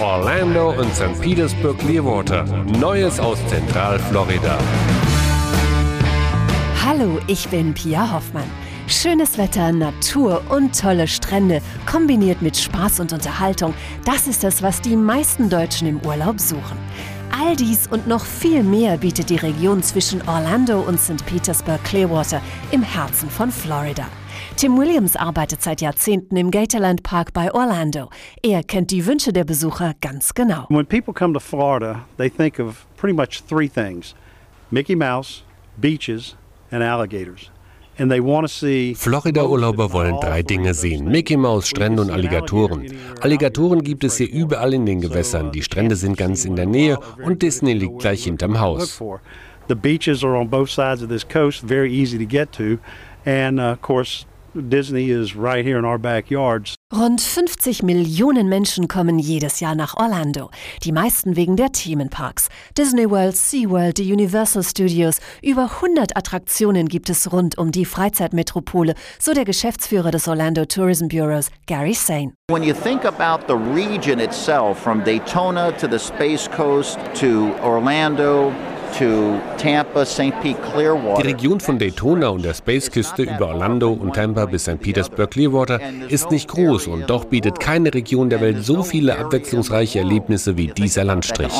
Orlando und St. Petersburg Clearwater. Neues aus Zentralflorida. Hallo, ich bin Pia Hoffmann. Schönes Wetter, Natur und tolle Strände, kombiniert mit Spaß und Unterhaltung, das ist es, was die meisten Deutschen im Urlaub suchen. All dies und noch viel mehr bietet die Region zwischen Orlando und St. Petersburg Clearwater im Herzen von Florida. Tim Williams arbeitet seit Jahrzehnten im Gatorland Park bei Orlando. Er kennt die Wünsche der Besucher ganz genau. When people come to Florida, they think of pretty much three things: Mickey Mouse, beaches, and alligators. Florida-Urlauber wollen drei Dinge sehen. Mickey Mouse, Strände und Alligatoren. Alligatoren gibt es hier überall in den Gewässern. Die Strände sind ganz in der Nähe und Disney liegt gleich hinterm Haus. The beaches are on both sides of this coast, very easy to get to. And uh, of course, Disney is right here in our backyards. Rund 50 Millionen Menschen kommen jedes Jahr nach Orlando. Die meisten wegen der Themenparks. Disney World, SeaWorld, die Universal Studios. Über 100 Attraktionen gibt es rund um die Freizeitmetropole, so der Geschäftsführer des Orlando Tourism Bureaus, Gary Sane. When you think about the region itself, from Daytona to the Space Coast to Orlando, die Region von Daytona und der Space-Küste über Orlando und Tampa bis St. Petersburg Clearwater ist nicht groß und doch bietet keine Region der Welt so viele abwechslungsreiche Erlebnisse wie dieser Landstrich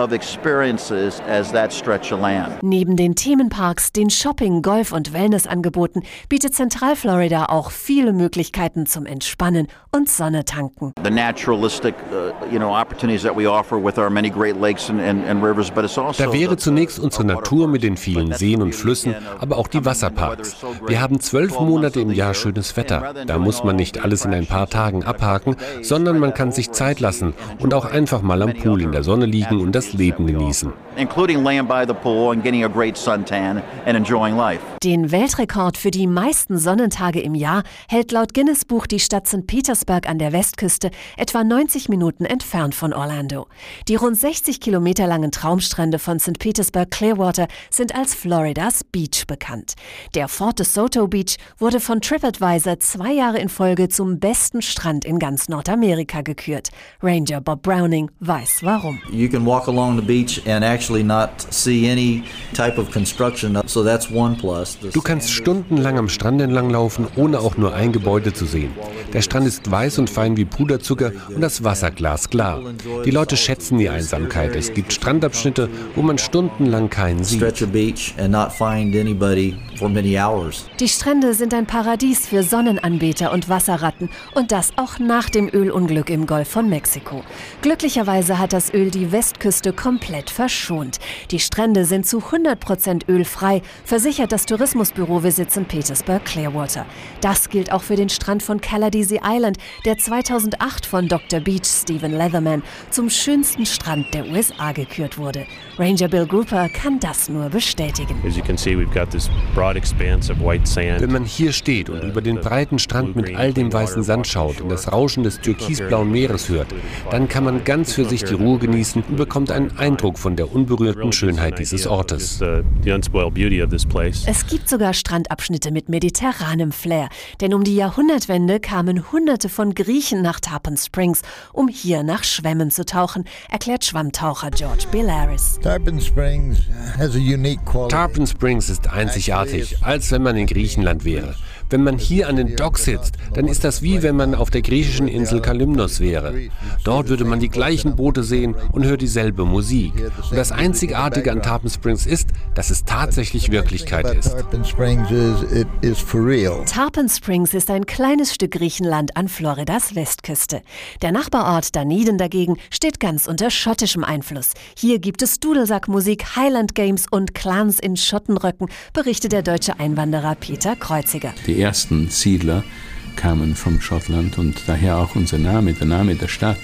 of experiences as that stretch of land. Neben den Themenparks, den Shopping, Golf und Wellnessangeboten bietet Zentralflorida auch viele Möglichkeiten zum Entspannen und Sonne tanken. The naturalistic, uh, you know, opportunities that we offer with our many Great Lakes and, and, and rivers, but it's also Da wäre zunächst unsere Natur mit den vielen Seen und Flüssen, aber auch die Wasserparks. Wir haben zwölf Monate im Jahr schönes Wetter. Da muss man nicht alles in ein paar Tagen abhaken, sondern man kann sich Zeit lassen und auch einfach mal am Pool in der Sonne liegen und das Leben genießen. Including laying by the pool and getting a great suntan and enjoying life. Den Weltrekord für die meisten Sonnentage im Jahr hält laut Guinness Buch die Stadt St. Petersburg an der Westküste, etwa 90 Minuten entfernt von Orlando. Die rund 60 Kilometer langen Traumstrände von St. Petersburg Clearwater sind als Floridas Beach bekannt. Der Fort de Soto Beach wurde von TripAdvisor zwei Jahre in Folge zum besten Strand in ganz Nordamerika gekürt. Ranger Bob Browning weiß warum. You can walk along the beach and actually not see any type of construction. So that's one plus. Du kannst stundenlang am Strand entlang laufen, ohne auch nur ein Gebäude zu sehen. Der Strand ist weiß und fein wie Puderzucker und das Wasser glasklar. Die Leute schätzen die Einsamkeit. Es gibt Strandabschnitte, wo man stundenlang keinen sieht. Die Strände sind ein Paradies für Sonnenanbeter und Wasserratten und das auch nach dem Ölunglück im Golf von Mexiko. Glücklicherweise hat das Öl die Westküste Küste komplett verschont. Die Strände sind zu 100% ölfrei, versichert das Tourismusbüro Visit St. Petersburg Clearwater. Das gilt auch für den Strand von Caladesi Island, der 2008 von Dr. Beach Stephen Leatherman zum schönsten Strand der USA gekürt wurde. Ranger Bill Grouper kann das nur bestätigen. Wenn man hier steht und über den breiten Strand mit all dem weißen Sand schaut und das Rauschen des türkisblauen Meeres hört, dann kann man ganz für sich die Ruhe genießen und bekommt einen Eindruck von der unberührten Schönheit dieses Ortes. Es gibt sogar Strandabschnitte mit mediterranem Flair, denn um die Jahrhundertwende kamen Hunderte von Griechen nach Tarpon Springs, um hier nach Schwämmen zu tauchen, erklärt Schwammtaucher George Bilaris. Tarpon Springs has a unique quality. Tarpon Springs ist einzigartig, als wenn man in Griechenland wäre. Wenn man hier an den Docks sitzt, dann ist das wie wenn man auf der griechischen Insel Kalymnos wäre. Dort würde man die gleichen Boote sehen und hört dieselbe Musik. Und das Einzigartige an Tarpon Springs ist, dass es tatsächlich Wirklichkeit ist. Tarpon Springs ist ein kleines Stück Griechenland an Floridas Westküste. Der Nachbarort Dunedin dagegen steht ganz unter schottischem Einfluss. Hier gibt es Dudelsackmusik, Highland Games und Clans in Schottenröcken, berichtet der deutsche Einwanderer Peter Kreuziger. Die ersten Siedler kamen vom Schottland und daher auch unser Name, der Name der Stadt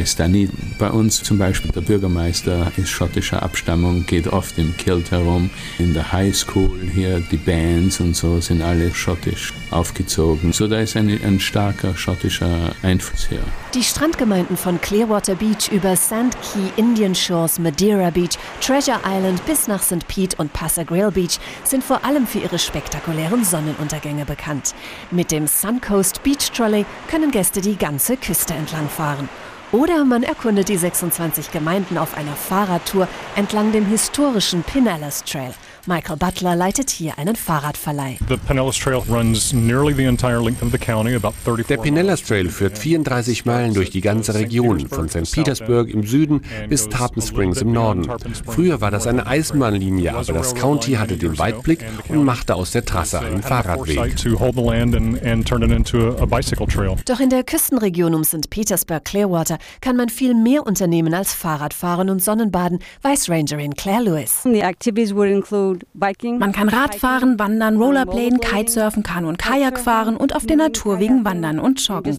ist da nie. Bei uns zum Beispiel der Bürgermeister ist schottischer Abstammung, geht oft im Kilt herum. In der High School hier, die Bands und so sind alle schottisch aufgezogen. So da ist ein, ein starker schottischer Einfluss hier. Die Strandgemeinden von Clearwater Beach über Sand Key, Indian Shores, Madeira Beach, Treasure Island bis nach St. Pete und Passagrail Beach sind vor allem für ihre spektakulären Sonnenuntergänge bekannt. Mit dem Suncoast Beach Trolley können Gäste die ganze Küste entlang fahren. Oder man erkundet die 26 Gemeinden auf einer Fahrradtour entlang dem historischen Pinellas Trail. Michael Butler leitet hier einen Fahrradverleih. The Pinellas Trail runs nearly the entire length of the county, about 34 Der Pinellas Trail führt 34 Meilen durch die ganze Region, von St. Petersburg im Süden bis Tarpon Springs im Norden. Früher war das eine Eisenbahnlinie, aber das County hatte den Weitblick und machte aus der Trasse einen Fahrradweg. Doch in der Küstenregion um St. Petersburg Clearwater kann man viel mehr unternehmen als Fahrradfahren und Sonnenbaden, weiß Rangerin Claire Lewis. Man kann Radfahren, Wandern, Rollerbladen, Kitesurfen, Kanu und Kajak fahren und auf den Naturwegen wandern und joggen.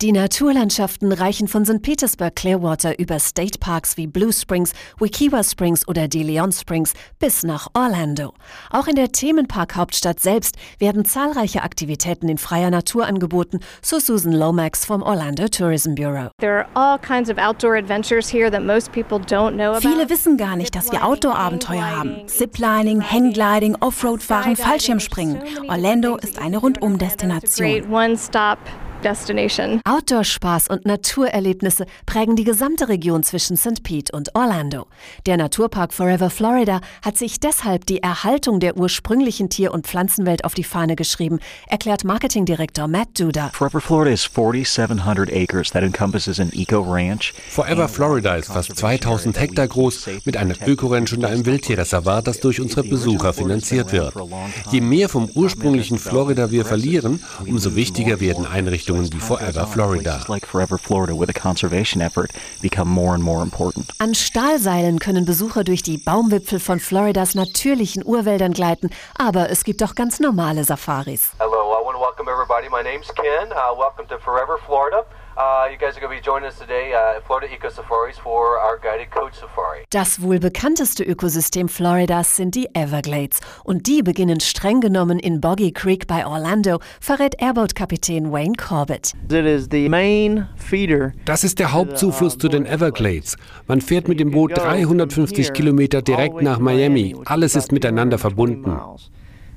Die Naturlandschaften reichen von St. Petersburg Clearwater über State Parks wie Blue Springs, Wikiwa Springs oder De Leon Springs bis nach Orlando. Auch in der Themenpark-Hauptstadt selbst werden zahlreiche Aktivitäten in freier Natur angeboten, so Susan Lomax vom Orlando Tourism Bureau. There are all kinds of outdoor adventures here that most people don't know about. Viele wissen gar nicht, dass wir Outdoor-Abenteuer haben. Ziplining, Hanggliding, Offroad-Fahren, Fallschirmspringen. Orlando ist eine Rundum-Destination. Destination. Outdoor-Spaß und Naturerlebnisse prägen die gesamte Region zwischen St. Pete und Orlando. Der Naturpark Forever Florida hat sich deshalb die Erhaltung der ursprünglichen Tier- und Pflanzenwelt auf die Fahne geschrieben, erklärt Marketingdirektor Matt Duda. Forever Florida is 4,700 acres that encompasses an eco ranch. Forever Florida ist fast 2000 Hektar groß mit einer Ökoranch und einem Wildtierreservat, das durch unsere Besucher finanziert wird. Je mehr vom ursprünglichen Florida wir verlieren, umso wichtiger werden Einrichtungen wie Forever Florida. Like Forever Florida with a conservation effort become more and more important. An Stahlseilen können Besucher durch die Baumwipfel von Floridas natürlichen Urwäldern gleiten, aber es gibt auch ganz normale Safaris. Hello, I want to welcome everybody. My name's Ken. Uh, welcome to Forever Florida. Uh, you guys are going to be joining us today uh, at Florida Eco Safaris for our guided coach safari. Das wohl bekannteste Ökosystem Floridas sind die Everglades. Und die beginnen streng genommen in Boggy Creek bei Orlando, verrät Airboat-Kapitän Wayne Corbett. It is the main feeder. Das ist der Hauptzufluss zu den Everglades. Man fährt mit dem Boot 350 Kilometer direkt nach Miami. Alles ist miteinander verbunden.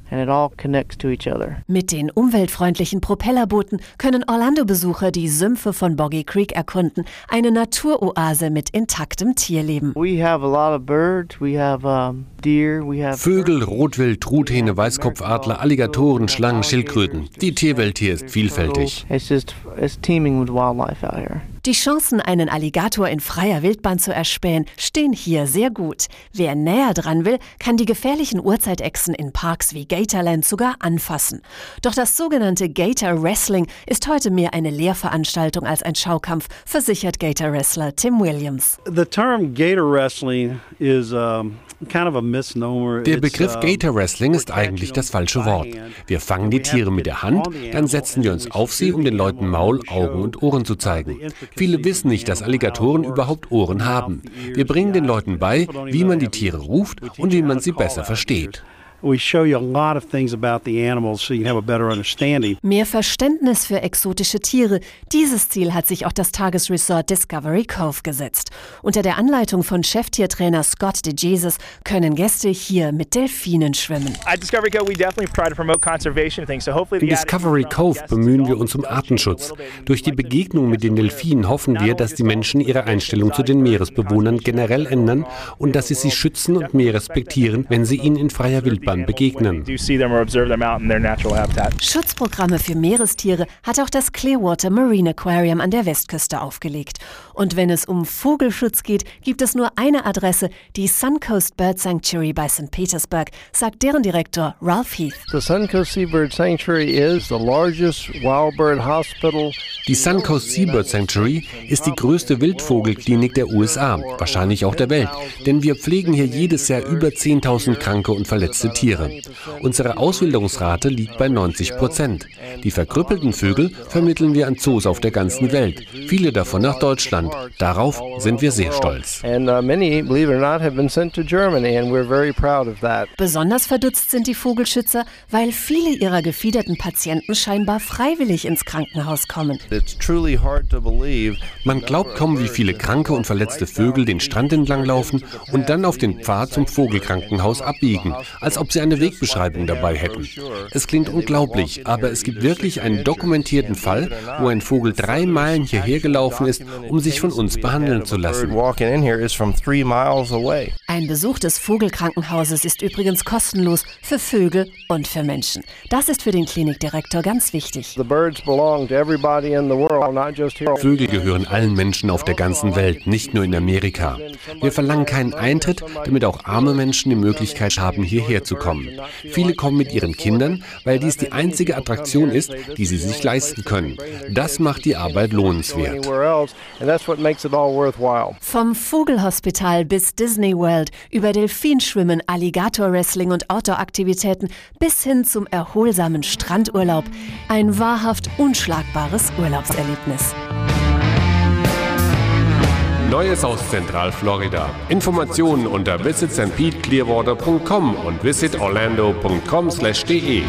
And it all connects to each other. Mit den umweltfreundlichen Propellerbooten können Orlando-Besucher die Sümpfe von Boggy Creek erkunden, eine Naturoase mit intaktem Tierleben. We have a lot of birds. We have deer. We have Vögel, Rotwild, Truthähne, Weißkopfadler, Alligatoren, Schlangen, Schildkröten. Die Tierwelt hier ist vielfältig. It's just it's teeming with wildlife out here. Die Chancen, einen Alligator in freier Wildbahn zu erspähen, stehen hier sehr gut. Wer näher dran will, kann die gefährlichen Urzeitechsen in Parks wie Gatorland sogar anfassen. Doch das sogenannte Gator Wrestling ist heute mehr eine Lehrveranstaltung als ein Schaukampf, versichert Gator Wrestler Tim Williams. The term gator wrestling is um. Der Begriff Gator Wrestling ist eigentlich das falsche Wort. Wir fangen die Tiere mit der Hand, dann setzen wir uns auf sie, um den Leuten Maul, Augen und Ohren zu zeigen. Viele wissen nicht, dass Alligatoren überhaupt Ohren haben. Wir bringen den Leuten bei, wie man die Tiere ruft und wie man sie besser versteht. We show you a lot of things about the animals so you can have a better understanding. Mehr Verständnis für exotische Tiere. Dieses Ziel hat sich auch das Tagesresort Discovery Cove gesetzt. Unter der Anleitung von Cheftiertrainer Scott DeJesus können Gäste hier mit Delfinen schwimmen. At Discovery Cove, we definitely try to promote conservation things. So hopefully In the Discovery Cove bemühen wir uns um Artenschutz. Durch die Begegnung mit den Delfinen hoffen wir, dass die Menschen ihre Einstellung zu den Meeresbewohnern generell ändern und dass sie sie schützen und mehr respektieren, wenn sie ihnen in freier Wildbahn begegnen. natural habitat. Schutzprogramme für Meerestiere hat auch das Clearwater Marine Aquarium an der Westküste aufgelegt. Und wenn es um Vogelschutz geht, gibt es nur eine Adresse, die Suncoast Bird Sanctuary bei St. Petersburg, sagt deren Direktor Ralph Heath. The Suncoast Seabird Sanctuary is the largest wild bird hospital Die Suncoast Seabird Sanctuary ist die größte Wildvogelklinik der USA, wahrscheinlich auch der Welt, denn wir pflegen hier jedes Jahr über 10.000 kranke und verletzte Tiere. Unsere Auswilderungsrate liegt bei 90 Prozent. Die verkrüppelten Vögel vermitteln wir an Zoos auf der ganzen Welt, viele davon nach Deutschland. Darauf sind wir sehr stolz. Besonders verdutzt sind die Vogelschützer, weil viele ihrer gefiederten Patienten scheinbar freiwillig ins Krankenhaus kommen. Man glaubt kaum, wie viele kranke und verletzte Vögel den Strand entlang laufen und dann auf den Pfad zum Vogelkrankenhaus abbiegen, als ob sie eine Wegbeschreibung dabei hätten. Es klingt unglaublich, aber es gibt wirklich einen dokumentierten Fall, wo ein Vogel drei Meilen hierher gelaufen ist, um sich von uns behandeln zu lassen. Ein Besuch des Vogelkrankenhauses ist übrigens kostenlos für Vögel und für Menschen. Das ist für den Klinikdirektor ganz wichtig. Vögel gehören allen Menschen auf der ganzen Welt, nicht nur in Amerika. Wir verlangen keinen Eintritt, damit auch arme Menschen die Möglichkeit haben, hierher zu kommen. Viele kommen mit ihren Kindern, weil dies die einzige Attraktion ist, die sie sich leisten können. Das macht die Arbeit lohnenswert. Vom Vogelhospital bis Disney World, über Delfinschwimmen, Alligator-Wrestling und Outdoor-Aktivitäten bis hin zum erholsamen Strandurlaub. Ein wahrhaft unschlagbares Urlaubserlebnis. Neues aus Zentralflorida. Informationen unter visitstpeatclearwater.com und visitorlando.com/de.